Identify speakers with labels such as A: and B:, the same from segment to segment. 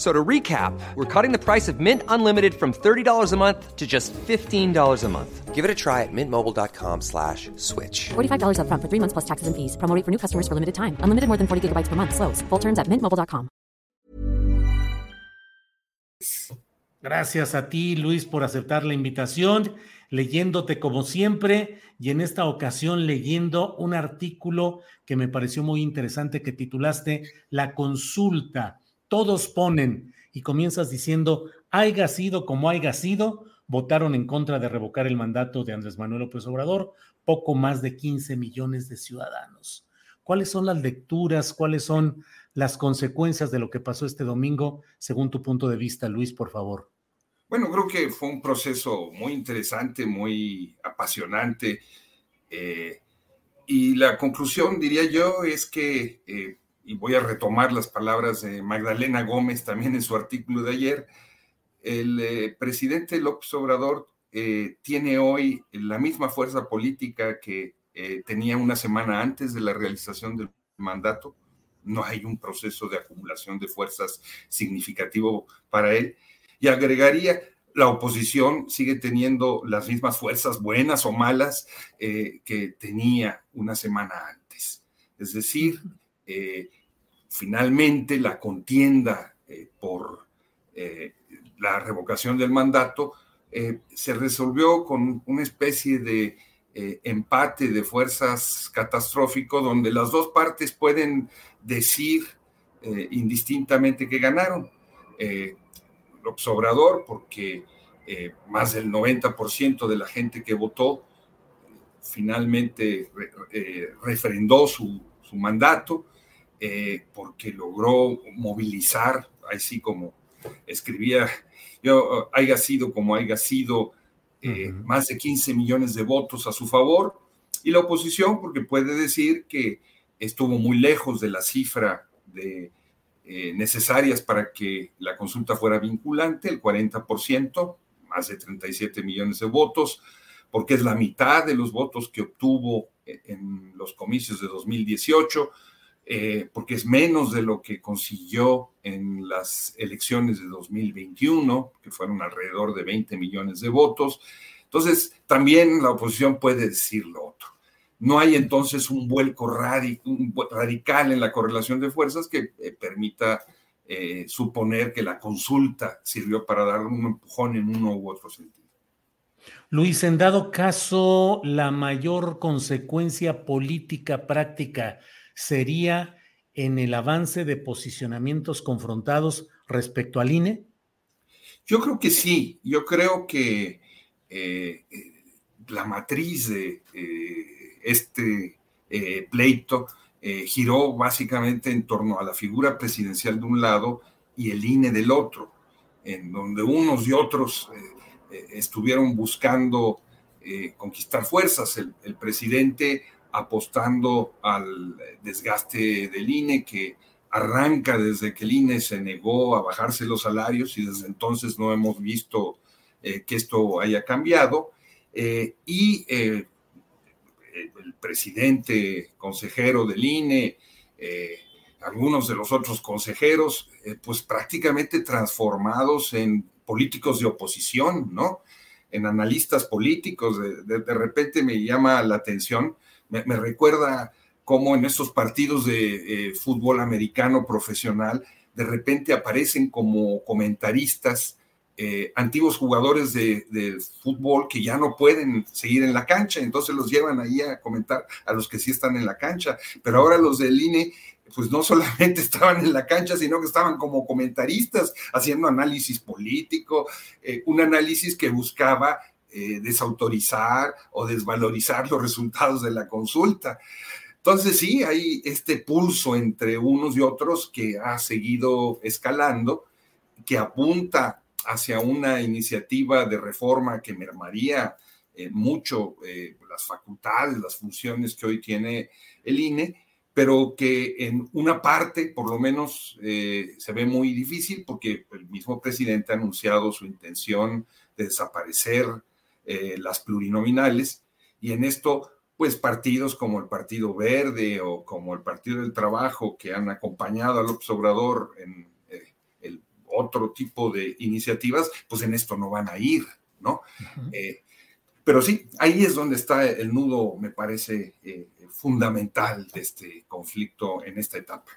A: So to recap, we're cutting the price of Mint Unlimited from $30 a month to just $15 a month. Give it a try at mintmobile.com slash switch.
B: $45 up front for three months plus taxes and fees. Promo for new customers for limited time. Unlimited more than 40 gigabytes per month. Slows. Full terms at mintmobile.com.
C: Gracias a ti, Luis, por aceptar la invitación, leyéndote como siempre y en esta ocasión leyendo un artículo que me pareció muy interesante que titulaste La consulta. Todos ponen y comienzas diciendo, haya sido como haya sido, votaron en contra de revocar el mandato de Andrés Manuel López Obrador, poco más de 15 millones de ciudadanos. ¿Cuáles son las lecturas? ¿Cuáles son las consecuencias de lo que pasó este domingo, según tu punto de vista, Luis, por favor?
D: Bueno, creo que fue un proceso muy interesante, muy apasionante. Eh, y la conclusión, diría yo, es que, eh, y voy a retomar las palabras de Magdalena Gómez también en su artículo de ayer, el eh, presidente López Obrador tiene hoy la misma fuerza política que tenía una semana antes de la realización del mandato no hay un proceso de acumulación de fuerzas significativo para él. Y agregaría, la oposición sigue teniendo las mismas fuerzas, buenas o malas, eh, que tenía una semana antes. Es decir, eh, finalmente la contienda eh, por la revocación del mandato se resolvió con una especie de empate de fuerzas catastrófico donde las dos partes pueden decir eh, indistintamente que ganaron. Eh, López Obrador, porque eh, más del 90% de la gente que votó finalmente refrendó su, mandato, porque logró movilizar, así como escribía, yo, haya sido como haya sido, más de 15 millones de votos a su favor, y la oposición, porque puede decir que estuvo muy lejos de la cifra de, eh, necesarias para que la consulta fuera vinculante, el 40%, más de 37 millones de votos, porque es la mitad de los votos que obtuvo en los comicios de 2018, eh, porque es menos de lo que consiguió en las elecciones de 2021, que fueron alrededor de 20 millones de votos. Entonces, también la oposición puede decir lo otro. No hay entonces un vuelco radical en la correlación de fuerzas que eh, permita eh, suponer que la consulta sirvió para dar un empujón en uno u otro sentido.
C: Luis, en dado caso, la mayor consecuencia política práctica sería en el avance de posicionamientos confrontados respecto al INE?
D: Yo creo que sí, yo creo que eh, la matriz de este eh, pleito eh, giró básicamente en torno a la figura presidencial de un lado y el INE del otro, en donde unos y otros eh, estuvieron buscando conquistar fuerzas, el, presidente apostando al desgaste del INE que arranca desde que el INE se negó a bajarse los salarios y desde entonces no hemos visto que esto haya cambiado. y el presidente consejero del INE, eh, algunos de los otros consejeros, eh, pues prácticamente transformados en políticos de oposición, ¿no? En analistas políticos. De, repente me llama la atención, me, recuerda cómo en estos partidos de eh, fútbol americano profesional, de repente aparecen como comentaristas eh, antiguos jugadores de, fútbol que ya no pueden seguir en la cancha, entonces los llevan ahí a comentar a los que sí están en la cancha, pero ahora los del INE pues no solamente estaban en la cancha, sino que estaban como comentaristas haciendo análisis político, eh, un análisis que buscaba eh, desautorizar o desvalorizar los resultados de la consulta. Entonces sí, hay este pulso entre unos y otros que ha seguido escalando, que apunta hacia una iniciativa de reforma que mermaría eh, mucho las facultades, las funciones que hoy tiene el INE, pero que en una parte, por lo menos, eh, se ve muy difícil porque el mismo presidente ha anunciado su intención de desaparecer eh, las plurinominales y en esto, pues partidos como el Partido Verde o como el Partido del Trabajo que han acompañado a López Obrador en eh, el otro tipo de iniciativas, pues en esto no van a ir, ¿no? pero sí, ahí es donde está el nudo, me parece, fundamental de este conflicto en esta etapa.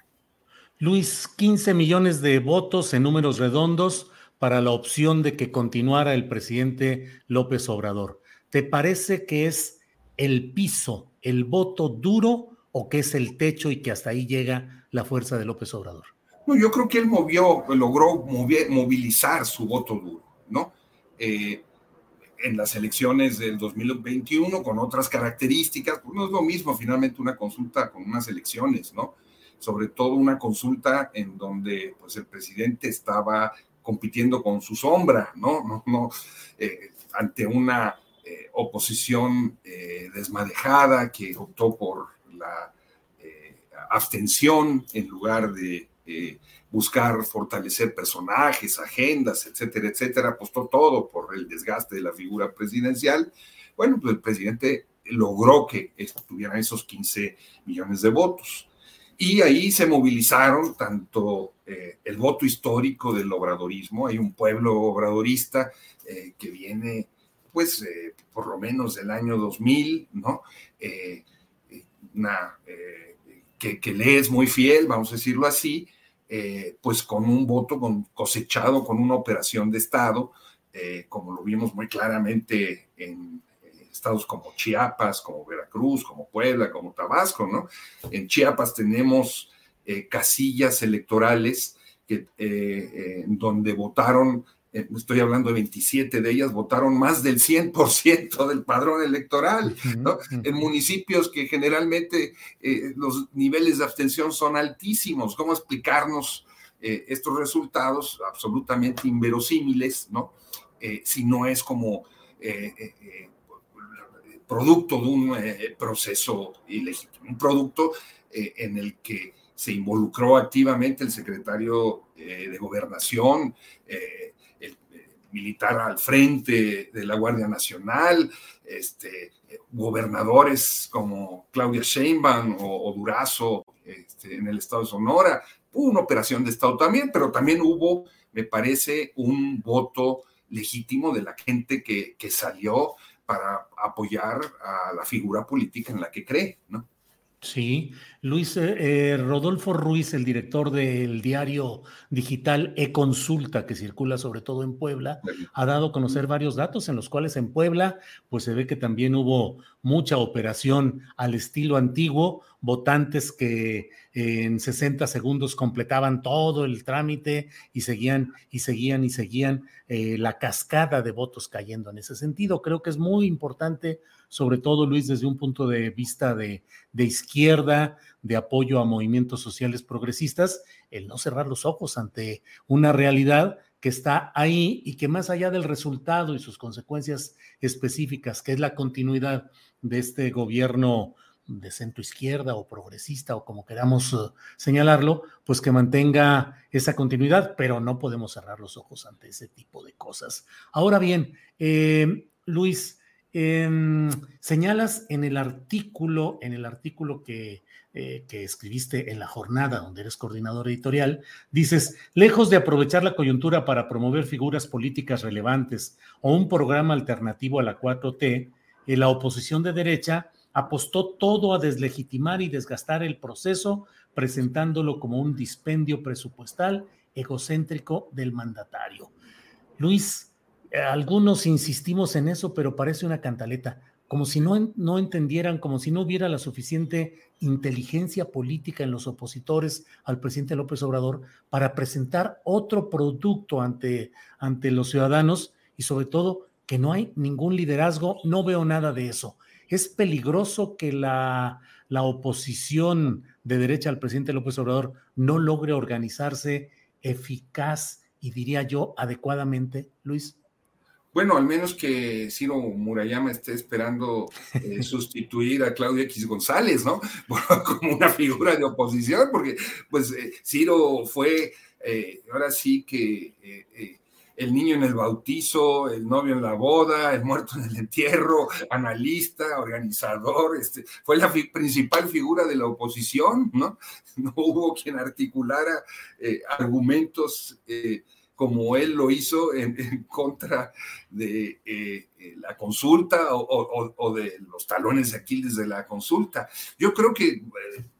C: Luis, 15 millones de votos en números redondos para la opción de que continuara el presidente López Obrador. ¿Te parece que es el piso, el voto duro o que es el techo y que hasta ahí llega la fuerza de López Obrador?
D: No, yo creo que él movió, logró movilizar su voto duro, ¿no? Eh, en las elecciones del 2021 con otras características, pues no es lo mismo finalmente una consulta con unas elecciones, ¿no? Sobre todo una consulta en donde pues el presidente estaba compitiendo con su sombra, ¿no? No, no eh, ante una eh, oposición eh, desmadejada que optó por la abstención en lugar de buscar fortalecer personajes, agendas, etcétera, etcétera, apostó todo por el desgaste de la figura presidencial. Bueno, pues el presidente logró que tuvieran esos 15 millones de votos. Y ahí se movilizaron tanto eh, el voto histórico del obradorismo, hay un pueblo obradorista eh, que viene, pues, eh, por lo menos del año 2000, ¿no? Que, que, le es muy fiel, vamos a decirlo así, pues con un voto cosechado con una operación de Estado, como lo vimos muy claramente en estados como Chiapas, como Veracruz, como Puebla, como Tabasco, ¿no? En Chiapas tenemos eh, casillas electorales que, donde votaron eh, estoy hablando de 27 de ellas, votaron más del 100% del padrón electoral, ¿no? En municipios que generalmente eh, los niveles de abstención son altísimos. ¿Cómo explicarnos eh, estos resultados absolutamente inverosímiles, ¿no? si no es como producto de un proceso ilegítimo, un producto en el que se involucró activamente el secretario de gobernación, militar al frente de la Guardia Nacional, este, gobernadores como Claudia Sheinbaum o, Durazo este, en el estado de Sonora. Hubo una operación de Estado también, pero también hubo, me parece, un voto legítimo de la gente que salió para apoyar a la figura política en la que cree, ¿no?
C: Sí, Luis eh, eh, Rodolfo Ruiz, el director del diario digital E-Consulta, que circula sobre todo en Puebla, ha dado a conocer varios datos en los cuales en Puebla, pues se ve que también hubo mucha operación al estilo antiguo, votantes que en 60 segundos completaban todo el trámite y seguían y seguían y seguían eh, la cascada de votos cayendo en ese sentido. Creo que es muy importante sobre todo Luis desde un punto de vista de, izquierda, de apoyo a movimientos sociales progresistas, el no cerrar los ojos ante una realidad que está ahí y que más allá del resultado y sus consecuencias específicas, que es la continuidad de este gobierno de centro izquierda o progresista o como queramos eh, señalarlo, pues que mantenga esa continuidad, pero no podemos cerrar los ojos ante ese tipo de cosas. Ahora bien, eh, Luis, Em, señalas en el artículo, en el artículo que, eh, que, escribiste en la jornada donde eres coordinador editorial, dices, lejos de aprovechar la coyuntura para promover figuras políticas relevantes o un programa alternativo a la 4T, eh, la oposición de derecha apostó todo a deslegitimar y desgastar el proceso, presentándolo como un dispendio presupuestal egocéntrico del mandatario. Luis, algunos insistimos en eso, pero parece una cantaleta, como si no, no entendieran, como si no hubiera la suficiente inteligencia política en los opositores al presidente López Obrador para presentar otro producto ante, ante los ciudadanos y sobre todo que no hay ningún liderazgo, no veo nada de eso. Es peligroso que la, la oposición de derecha al presidente López Obrador no logre organizarse eficaz y diría yo adecuadamente, Luis.
D: Bueno, al menos que Ciro Murayama esté esperando eh, sustituir a Claudia X González, ¿no? Como una figura de oposición, porque pues eh, Ciro fue, eh, ahora sí que el niño en el bautizo, el novio en la boda, el muerto en el entierro, analista, organizador, este, fue la principal figura de la oposición, ¿no? No hubo quien articulara argumentos como él lo hizo en, contra de eh, la consulta o, o, de los talones de Aquiles de la consulta. Yo creo que,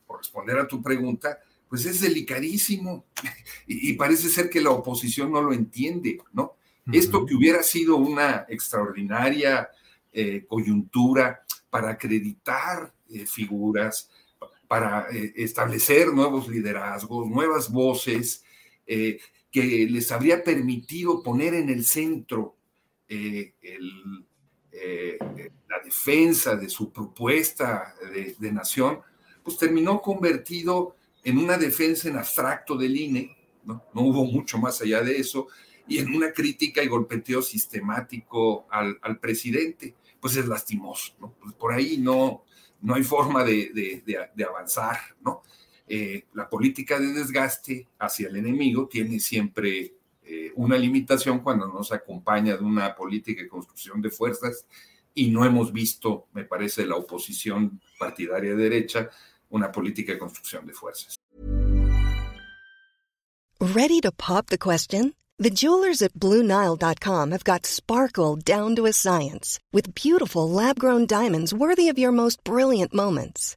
D: por responder a tu pregunta, pues es delicadísimo y, parece ser que la oposición no lo entiende, ¿no? Esto que hubiera sido una extraordinaria eh, coyuntura para acreditar eh, figuras, para eh, establecer nuevos liderazgos, nuevas voces, que les habría permitido poner en el centro la defensa de su propuesta de, de nación, pues terminó convertido en una defensa en abstracto del INE, ¿no? hubo mucho más allá de eso, y en una crítica y golpeteo sistemático al, presidente, pues es lastimoso, ¿no? Pues por ahí no, no hay forma de, avanzar, ¿no? Eh, la política de desgaste hacia el enemigo tiene siempre eh, una limitación cuando no se acompaña de una política de construcción de fuerzas y no hemos visto, me parece, la oposición partidaria de derecha una política de construcción de fuerzas.
E: Ready to pop the question? The jewelers at BlueNile.com have got sparkle down to a science with beautiful lab-grown diamonds worthy of your most brilliant moments.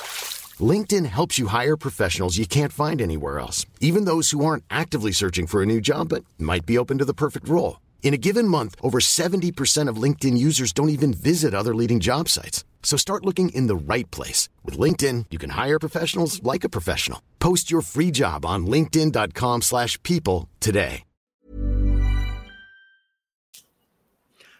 F: LinkedIn helps you hire professionals you can't find anywhere else, even those who aren't actively searching for a new job but might be open to the perfect role. In a given month, over 70% of LinkedIn users don't even visit other leading job sites. So start looking in the right place. With LinkedIn, you can hire professionals like a professional. Post your free job on linkedin.com slash people today.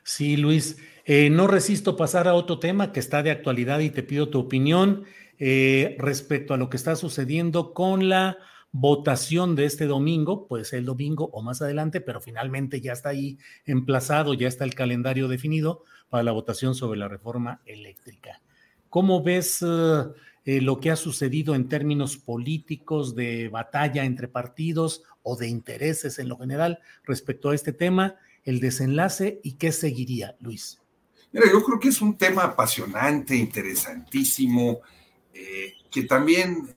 C: Sí, Luis. Eh, no resisto pasar a otro tema que está de actualidad y te pido tu opinión eh, respecto a lo que está sucediendo con la votación de este domingo, puede ser el domingo o más adelante, pero finalmente ya está ahí emplazado, ya está el calendario definido para la votación sobre la reforma eléctrica. ¿Cómo ves eh, lo que ha sucedido en términos políticos de batalla entre partidos o de intereses en lo general respecto a este tema, el desenlace y qué seguiría, Luis?
D: Mira, yo creo que es un tema apasionante, interesantísimo, eh, que también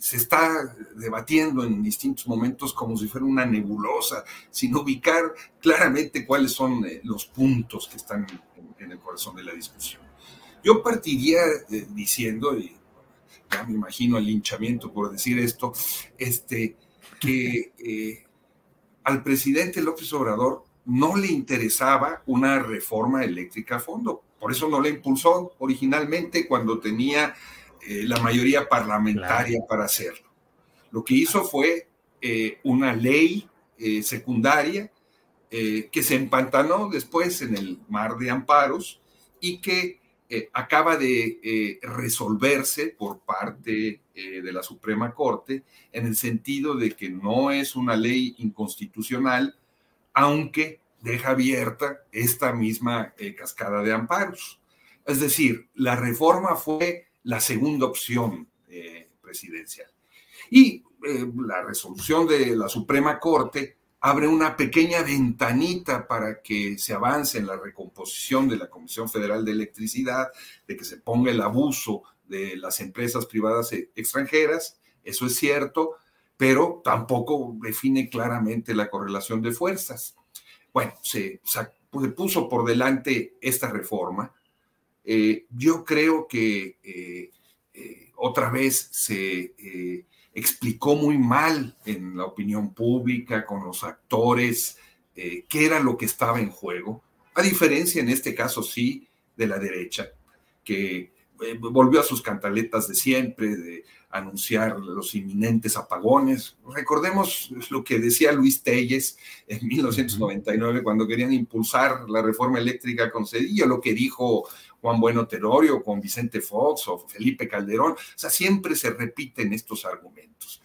D: se está debatiendo en distintos momentos como si fuera una nebulosa, sin ubicar claramente cuáles son eh, los puntos que están en, el corazón de la discusión. Yo partiría eh, diciendo, y ya me imagino el linchamiento por decir esto, este, que eh, al presidente López Obrador no le interesaba una reforma eléctrica a fondo. Por eso no la impulsó originalmente cuando tenía eh, la mayoría parlamentaria para hacerlo. Lo que hizo fue eh, una ley eh, secundaria que se empantanó después en el mar de amparos y que acaba de resolverse por parte de la Suprema Corte en el sentido de que no es una ley inconstitucional, aunque deja abierta esta misma cascada de amparos. Es decir, la reforma fue la segunda opción eh, presidencial. Y eh, la resolución de la Suprema Corte abre una pequeña ventanita para que se avance en la recomposición de la Comisión Federal de Electricidad, de que se ponga el abuso de las empresas privadas extranjeras, eso es cierto, pero tampoco define claramente la correlación de fuerzas. Bueno, se, puso por delante esta reforma. Eh, yo creo que eh, eh, otra vez se explicó muy mal en la opinión pública, con los actores, qué era lo que estaba en juego, a diferencia en este caso sí de la derecha, que volvió a sus cantaletas de siempre, de anunciar los inminentes apagones. Recordemos lo que decía Luis Telles en 1999 cuando querían impulsar la reforma eléctrica con Cedillo, lo que dijo Juan Bueno Terorio con Vicente Fox o Felipe Calderón. O sea, siempre se repiten estos argumentos.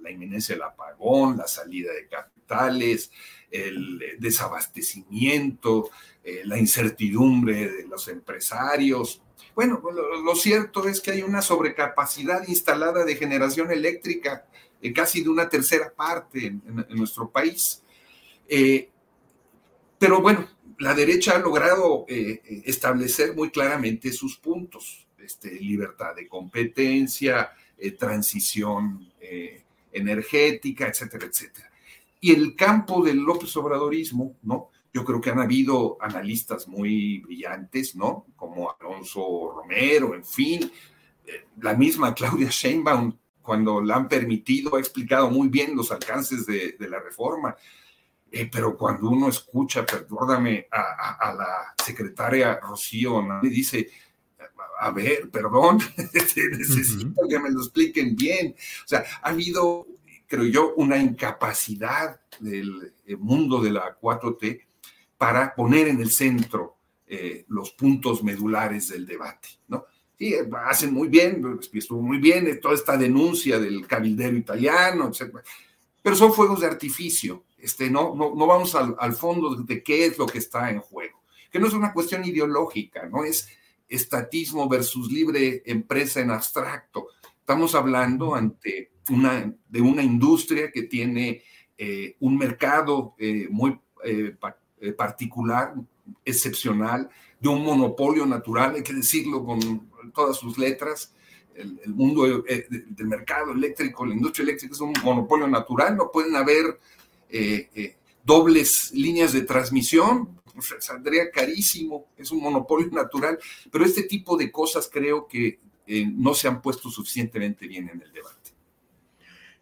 D: la inminencia del apagón, la salida de capitales, el desabastecimiento, eh, la incertidumbre de los empresarios, bueno, lo, cierto es que hay una sobrecapacidad instalada de generación eléctrica, eh, casi de una tercera parte en, nuestro país. Eh, pero bueno, la derecha ha logrado establecer muy claramente sus puntos, este, libertad de competencia, transición energética, etcétera, etcétera. Y el campo del López Obradorismo, ¿no? Yo creo que han habido analistas muy brillantes, ¿no? Como Alonso Romero, en fin. Eh, la misma Claudia Sheinbaum, cuando la han permitido, ha explicado muy bien los alcances de, la reforma. Eh, pero cuando uno escucha, perdóname, a, la secretaria Rocío, le dice, a ver, perdón, necesito que me lo expliquen bien. O sea, ha habido, creo yo, una incapacidad del eh, mundo de la 4T para poner en el centro eh, los puntos medulares del debate, ¿no? Sí, hacen muy bien, estuvo muy bien eh, toda esta denuncia del cabildero italiano, etc. Pero son fuegos de artificio, este, no, no, no vamos al, fondo de qué es lo que está en juego, que no es una cuestión ideológica, no es estatismo versus libre empresa en abstracto. Estamos hablando ante una, de una industria que tiene eh, un mercado muy eh, particular, excepcional, de un monopolio natural, hay que decirlo con todas sus letras. El, mundo eh, del mercado eléctrico, la industria eléctrica es un monopolio natural, no pueden haber eh, dobles líneas de transmisión, saldría carísimo, es un monopolio natural, pero este tipo de cosas creo que no se han puesto suficientemente bien en el debate.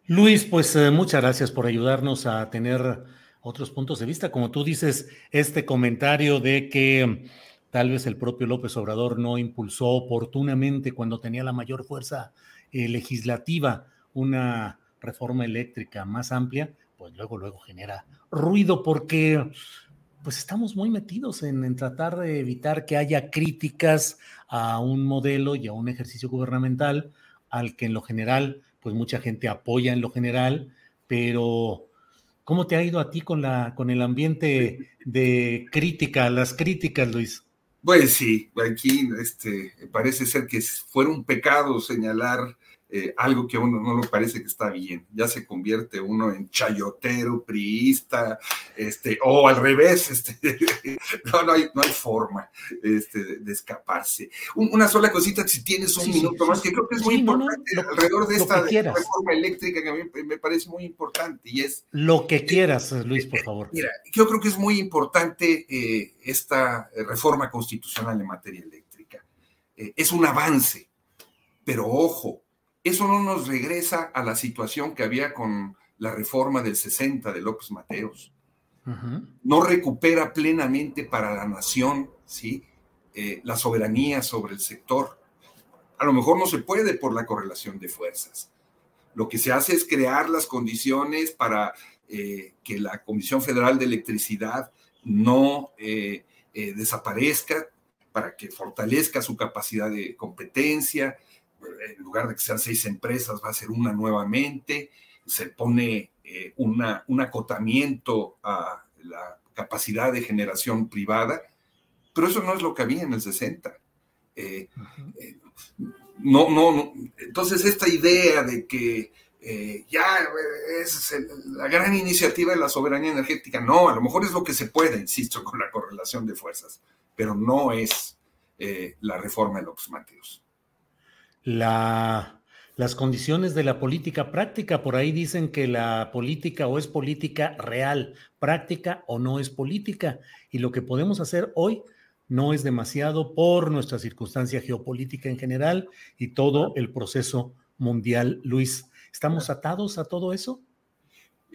C: Luis, pues muchas gracias por ayudarnos a tener otros puntos de vista. Como tú dices, este comentario de que tal vez el propio López Obrador no impulsó oportunamente cuando tenía la mayor fuerza eh, legislativa una reforma eléctrica más amplia, pues luego, luego genera ruido porque pues estamos muy metidos en, tratar de evitar que haya críticas a un modelo y a un ejercicio gubernamental al que en lo general, pues mucha gente apoya en lo general, pero ¿Cómo te ha ido a ti con, la, con el ambiente de crítica, las críticas, Luis?
D: Pues sí, aquí este, parece ser que fuera un pecado señalar eh, algo que a uno no le parece que está bien. Ya se convierte uno en chayotero, priista, este, o al revés, este, no, no, hay, no hay forma este, de escaparse. una sola cosita, si tienes un minuto más, que creo que es muy importante alrededor de esta reforma eléctrica que a mí me parece muy importante y es...
C: Lo que quieras, Luis, por favor.
D: Mira, yo creo que es muy importante eh, esta reforma constitucional en materia eléctrica. Eh, es un avance, pero ojo, eso no nos regresa a la situación que había con la reforma del 60 de López Mateos. No recupera plenamente para la nación ¿sí? Eh, la soberanía sobre el sector. A lo mejor no se puede por la correlación de fuerzas. Lo que se hace es crear las condiciones para eh, que la Comisión Federal de Electricidad no eh, desaparezca, para que fortalezca su capacidad de competencia, en lugar de que sean seis empresas, va a ser una nuevamente, se pone eh, una, un acotamiento a la capacidad de generación privada, pero eso no es lo que había en el 60. Eh, eh, no, no, no, entonces esta idea de que eh, ya es la gran iniciativa de la soberanía energética. No, a lo mejor es lo que se puede, insisto, con la correlación de fuerzas, pero no es la reforma de los Mateos.
C: La, las condiciones de la política práctica, por ahí dicen que la política o es política real, práctica o no es política, y lo que podemos hacer hoy no es demasiado por nuestra circunstancia geopolítica en general y todo el proceso mundial, Luis. ¿Estamos atados a todo eso?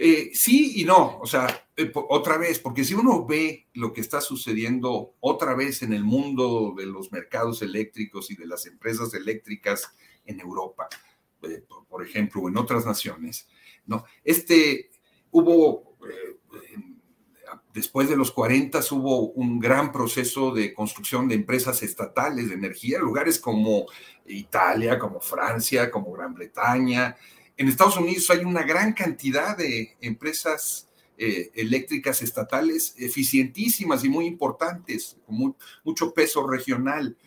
D: Eh, sí y no, o sea, eh, otra vez, porque si uno ve lo que está sucediendo otra vez en el mundo de los mercados eléctricos y de las empresas eléctricas en Europa, eh, por, ejemplo, o en otras naciones, ¿no? Este, hubo, después de los 40 hubo un gran proceso de construcción de empresas estatales de energía, lugares como Italia, como Francia, como Gran Bretaña, en Estados Unidos hay una gran cantidad de empresas eh, eléctricas estatales eficientísimas y muy importantes, con mucho peso regional.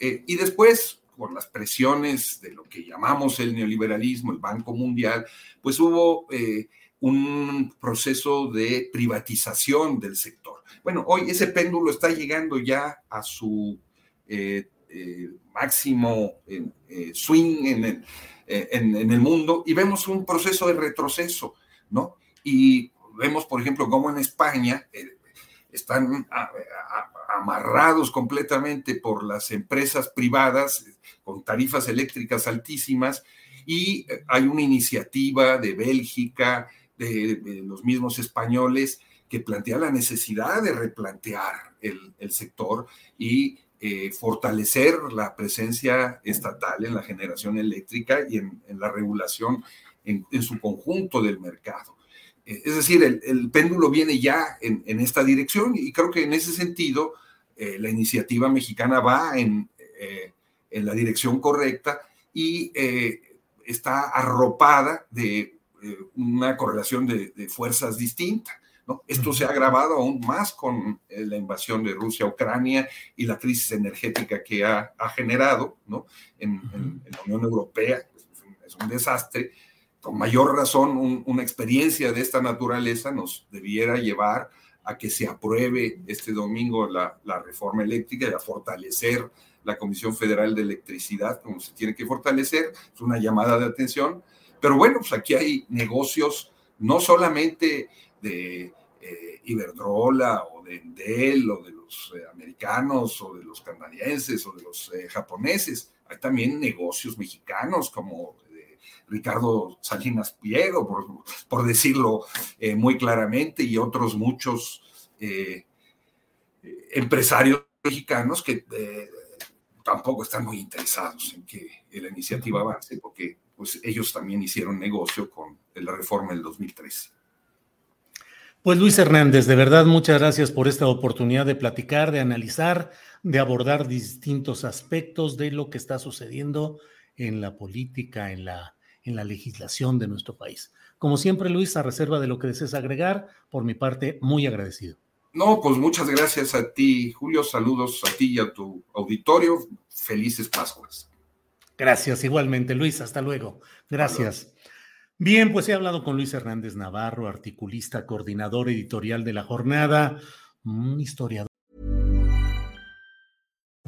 D: Eh, y después, por las presiones de lo que llamamos el neoliberalismo, el Banco Mundial, pues hubo eh, un proceso de privatización del sector. Bueno, hoy ese péndulo está llegando ya a su máximo swing en el eh, en, el mundo y vemos un proceso de retroceso, ¿no? Y vemos, por ejemplo, cómo en España eh, están amarrados completamente por las empresas privadas con tarifas eléctricas altísimas y eh, hay una iniciativa de Bélgica, de, los mismos españoles, que plantea la necesidad de replantear el, el sector y eh, fortalecer la presencia estatal en la generación eléctrica y en, la regulación en, su conjunto del mercado. Eh, es decir, el, péndulo viene ya en, esta dirección y creo que en ese sentido eh, la iniciativa mexicana va en, la dirección correcta y está arropada de una correlación de fuerzas distintas. Esto se ha agravado aún más con eh, la invasión de Rusia a Ucrania y la crisis energética que ha, generado en, la Unión Europea. Es un, desastre. Con mayor razón, una experiencia de esta naturaleza nos debiera llevar a que se apruebe este domingo la, reforma eléctrica y a fortalecer la Comisión Federal de Electricidad, como se tiene que fortalecer. Es una llamada de atención. Pero bueno, pues aquí hay negocios no solamente de eh, Iberdrola o de Enel o de los eh, americanos o de los canadienses o de los eh, japoneses. Hay también negocios mexicanos como Ricardo Salinas Pliego, por, por decirlo muy claramente, y otros muchos empresarios mexicanos que tampoco están muy interesados en que la iniciativa avance, porque pues, ellos también hicieron negocio con la reforma del 2013.
C: Pues Luis Hernández, de verdad muchas gracias por esta oportunidad de platicar, de analizar, de abordar distintos aspectos de lo que está sucediendo en la política, en la, en la legislación de nuestro país. Como siempre, Luis, a reserva de lo que desees agregar, por mi parte, muy agradecido.
D: No, pues muchas gracias a ti, Julio. Saludos a ti y a tu auditorio. Felices Pascuas.
C: Gracias, igualmente, Luis. Hasta luego. Gracias. Bien, pues he hablado con Luis Hernández Navarro, articulista, coordinador editorial de la jornada, un historiador.